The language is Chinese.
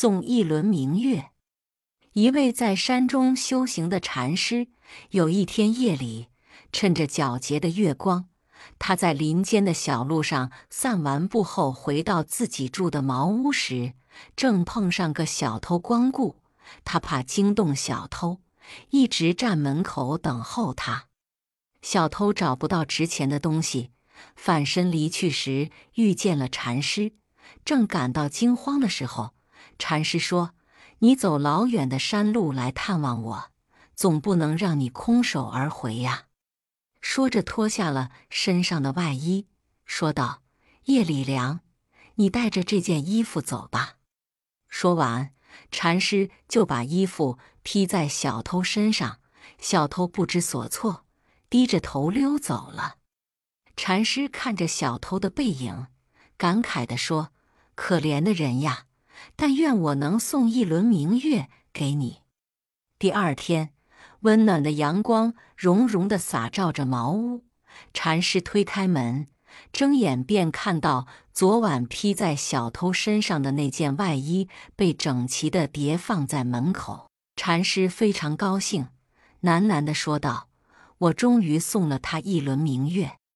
送一轮明月。一位在山中修行的禅师，有一天夜里，趁着皎洁的月光，他在林间的小路上散完步后，回到自己住的茅屋时，正碰上个小偷光顾。他怕惊动小偷，一直站门口等候他。小偷找不到值钱的东西，反身离去时，遇见了禅师，正感到惊慌的时候，禅师说。你走老远的山路来探望我，总不能让你空手而回呀。说着，脱下了身上的外衣，说道：“夜里凉，你带着这件衣服走吧。”说完，禅师就把衣服披在小偷身上。小偷不知所措，低着头溜走了。禅师看着小偷的背影，感慨地说：“可怜的人呀！”但愿我能送一轮明月给你。第二天，温暖的阳光融融的洒照着茅屋。禅师推开门，睁眼便看到昨晚披在小偷身上的那件外衣被整齐的叠放在门口。禅师非常高兴，喃喃地说道：“我终于送了他一轮明月。”